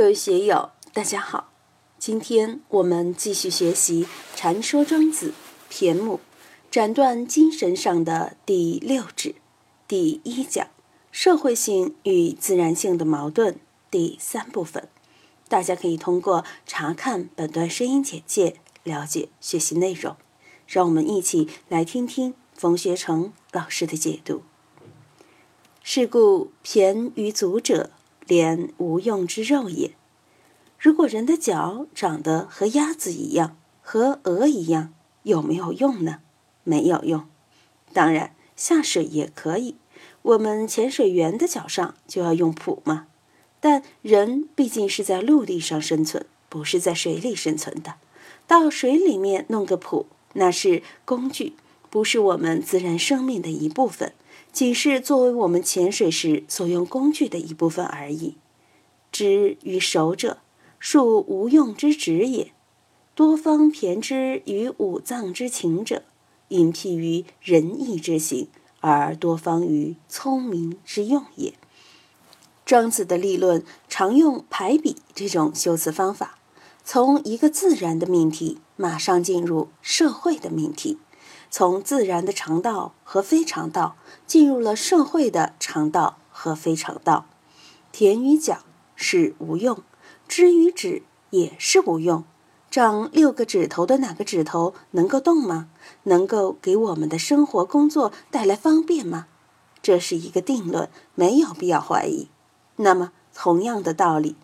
各位学友，大家好！今天我们继续学习《禅说庄子》骈目，斩断精神上的第六指，第一讲社会性与自然性的矛盾第三部分。大家可以通过查看本段声音简介了解学习内容。让我们一起来听听冯学成老师的解读。是故，骈于足者。连无用之肉也。如果人的脚长得和鸭子一样，和鹅一样，有没有用呢？没有用。当然，下水也可以。我们潜水员的脚上就要用蹼嘛？但人毕竟是在陆地上生存，不是在水里生存的。到水里面弄个蹼，那是工具，不是我们自然生命的一部分。仅是作为我们潜水时所用工具的一部分而已。知于手者，属无用之职也。多方骈之于五脏之情者，隐辟于仁义之行，而多方于聪明之用也。庄子的立论常用排比这种修辞方法，从一个自然的命题马上进入社会的命题。从自然的常道和非常道进入了社会的常道和非常道，田与角是无用，指与指也是无用。长六个指头的哪个指头能够动吗？能够给我们的生活工作带来方便吗？这是一个定论，没有必要怀疑。那么，同样的道理，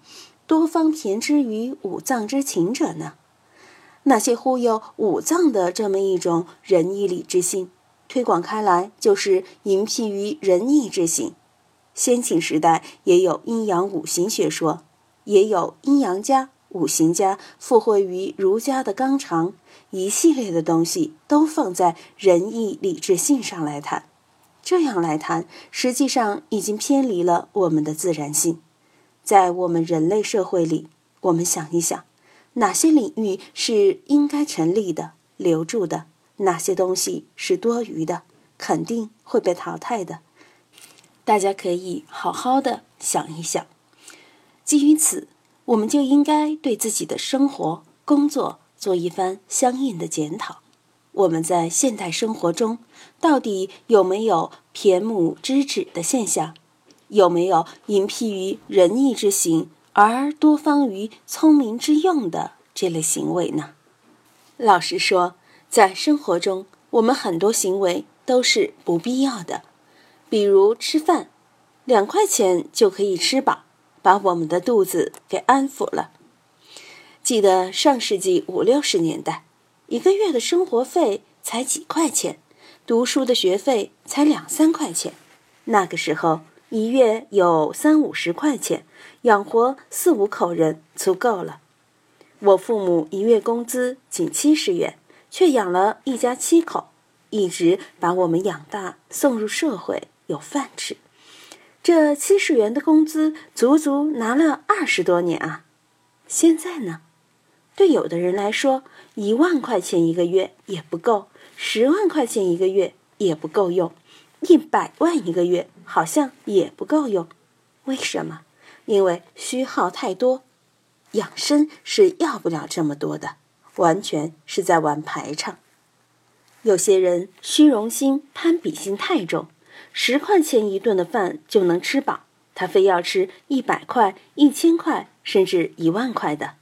多方骈之于五脏之情者呢？那些忽悠五脏的这么一种仁义礼智信，推广开来就是淫辟于仁义之行。先秦时代也有阴阳五行学说，也有阴阳家、五行家附会于儒家的纲常，一系列的东西都放在仁义礼智信上来谈。这样来谈，实际上已经偏离了我们的自然性。在我们人类社会里，我们想一想。哪些领域是应该成立的、留住的？哪些东西是多余的，肯定会被淘汰的？大家可以好好的想一想。基于此，我们就应该对自己的生活、工作做一番相应的检讨。我们在现代生活中，到底有没有骈母之指的现象？有没有隐辟于仁义之行？而多方于聪明之用的这类行为呢？老实说，在生活中，我们很多行为都是不必要的。比如吃饭，两块钱就可以吃饱，把我们的肚子给安抚了。记得上世纪五六十年代，一个月的生活费才几块钱，读书的学费才两三块钱。那个时候，一月有三五十块钱。养活四五口人足够了。我父母一月工资仅七十元，却养了一家七口，一直把我们养大，送入社会，有饭吃。这七十元的工资，足足拿了二十多年啊！现在呢，对有的人来说，一万块钱一个月也不够，十万块钱一个月也不够用，一百万一个月好像也不够用。为什么？因为虚耗太多，养生是要不了这么多的，完全是在玩排场。有些人虚荣心、攀比心太重，十块钱一顿的饭就能吃饱，他非要吃一百块、一千块，甚至一万块的。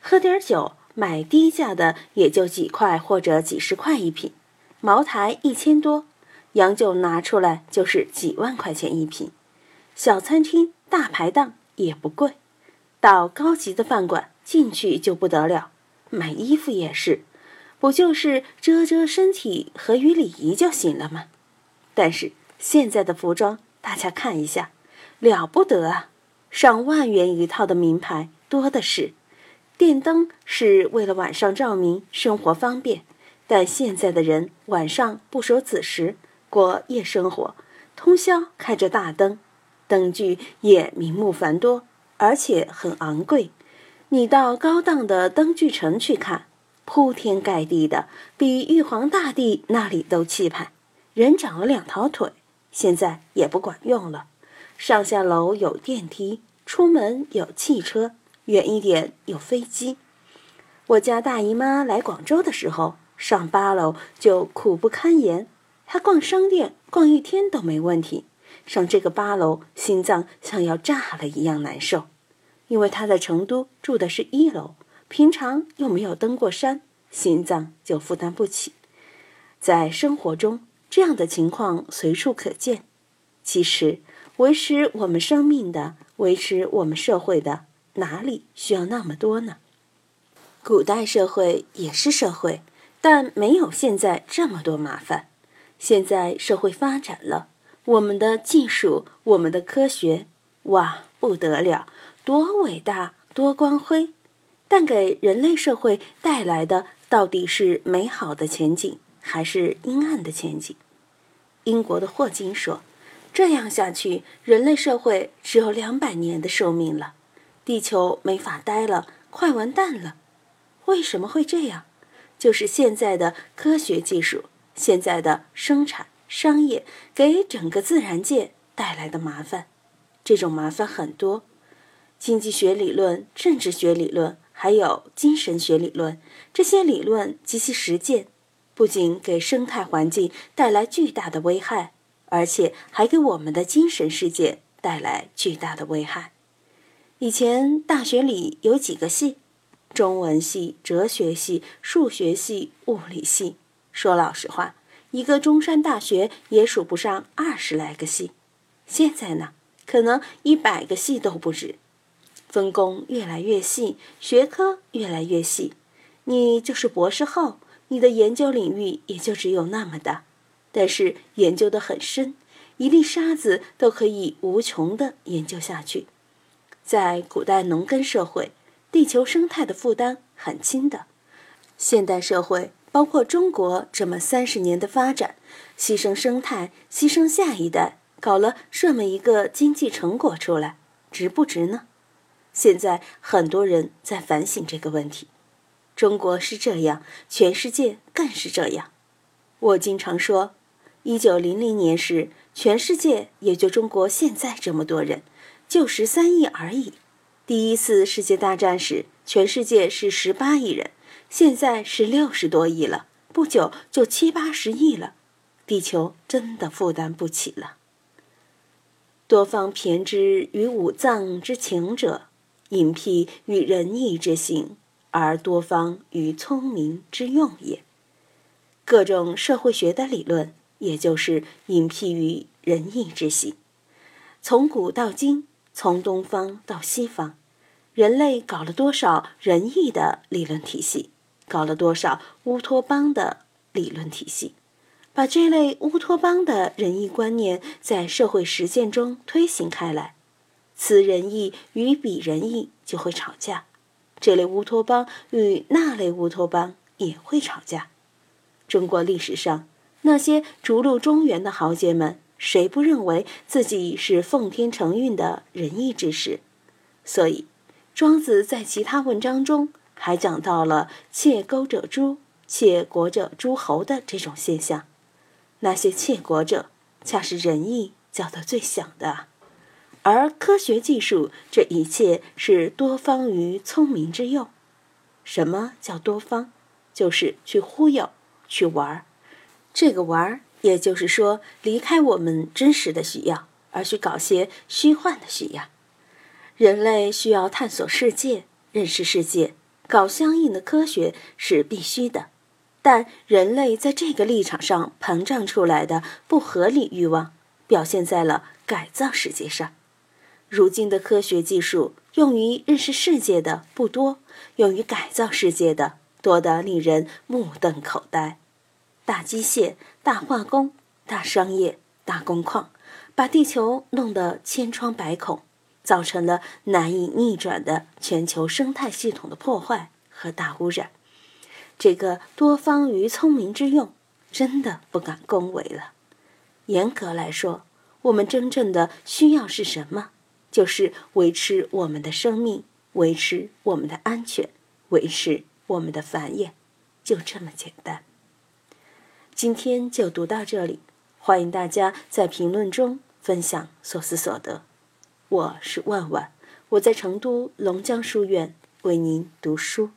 喝点酒，买低价的也就几块或者几十块一瓶，茅台一千多，洋酒拿出来就是几万块钱一瓶。小餐厅、大排档。也不贵，到高级的饭馆进去就不得了。买衣服也是，不就是遮遮身体、和与礼仪就行了吗？但是现在的服装，大家看一下，了不得啊！上万元一套的名牌多的是。电灯是为了晚上照明，生活方便。但现在的人晚上不守子时，过夜生活，通宵开着大灯。灯具也名目繁多，而且很昂贵。你到高档的灯具城去看，铺天盖地的，比玉皇大帝那里都气派。人长了两条腿，现在也不管用了。上下楼有电梯，出门有汽车，远一点有飞机。我家大姨妈来广州的时候，上八楼就苦不堪言。他逛商店逛一天都没问题，上这个八楼，心脏像要炸了一样难受。因为他在成都住的是一楼，平常又没有登过山，心脏就负担不起。在生活中，这样的情况随处可见。其实，维持我们生命的、维持我们社会的，哪里需要那么多呢？古代社会也是社会，但没有现在这么多麻烦。现在社会发展了，我们的技术、我们的科学，哇，不得了，多伟大，多光辉！但给人类社会带来的到底是美好的前景，还是阴暗的前景？英国的霍金说。这样下去，人类社会只有两百年的寿命了，地球没法待了，快完蛋了。为什么会这样？就是现在的科学技术、现在的生产商业给整个自然界带来的麻烦。这种麻烦很多，经济学理论、政治学理论，还有精神学理论，这些理论及其实践，不仅给生态环境带来巨大的危害。而且还给我们的精神世界带来巨大的危害。以前大学里有几个系：中文系、哲学系、数学系、物理系。说老实话，一个中山大学也数不上二十来个系。现在呢，可能一百个系都不止。分工越来越细，学科越来越细。你就是博士后，你的研究领域也就只有那么大。但是研究的很深，一粒沙子都可以无穷的研究下去。在古代农耕社会，地球生态的负担很轻的。现代社会，包括中国这么三十年的发展，牺牲生态，牺牲下一代，搞了这么一个经济成果出来，值不值呢？现在很多人在反省这个问题。中国是这样，全世界更是这样。我经常说。一九零零年时，全世界也就中国现在这么多人，就十三亿而已。第一次世界大战时，全世界是十八亿人，现在是六十多亿了，不久就七八十亿了。地球真的负担不起了。多方骈之于五脏之情者，隐辟于仁义之行，而多方于聪明之用也。各种社会学的理论。也就是隐蔽于仁义之心。从古到今，从东方到西方，人类搞了多少仁义的理论体系，搞了多少乌托邦的理论体系，把这类乌托邦的仁义观念在社会实践中推行开来，此仁义与彼仁义就会吵架，这类乌托邦与那类乌托邦也会吵架。中国历史上。那些逐鹿中原的豪杰们，谁不认为自己是奉天承运的仁义之士？所以，庄子在其他文章中还讲到了“窃钩者诛，窃国者诸侯”的这种现象。那些窃国者，恰是仁义叫得最响的。而科学技术这一切是多方于聪明之用。什么叫多方？就是去忽悠，去玩儿。这个玩儿，也就是说，离开我们真实的需要，而去搞些虚幻的需要。人类需要探索世界、认识世界，搞相应的科学是必须的。但人类在这个立场上膨胀出来的不合理欲望，表现在了改造世界上。如今的科学技术用于认识世界的不多，用于改造世界的多得令人目瞪口呆。大机械、大化工、大商业、大工矿，把地球弄得千疮百孔，造成了难以逆转的全球生态系统的破坏和大污染。这个多方于聪明之用，真的不敢恭维了。严格来说，我们真正的需要是什么？就是维持我们的生命，维持我们的安全，维持我们的繁衍，就这么简单。今天就读到这里，欢迎大家在评论中分享所思所得。我是万万。我在成都龙江书院为您读书。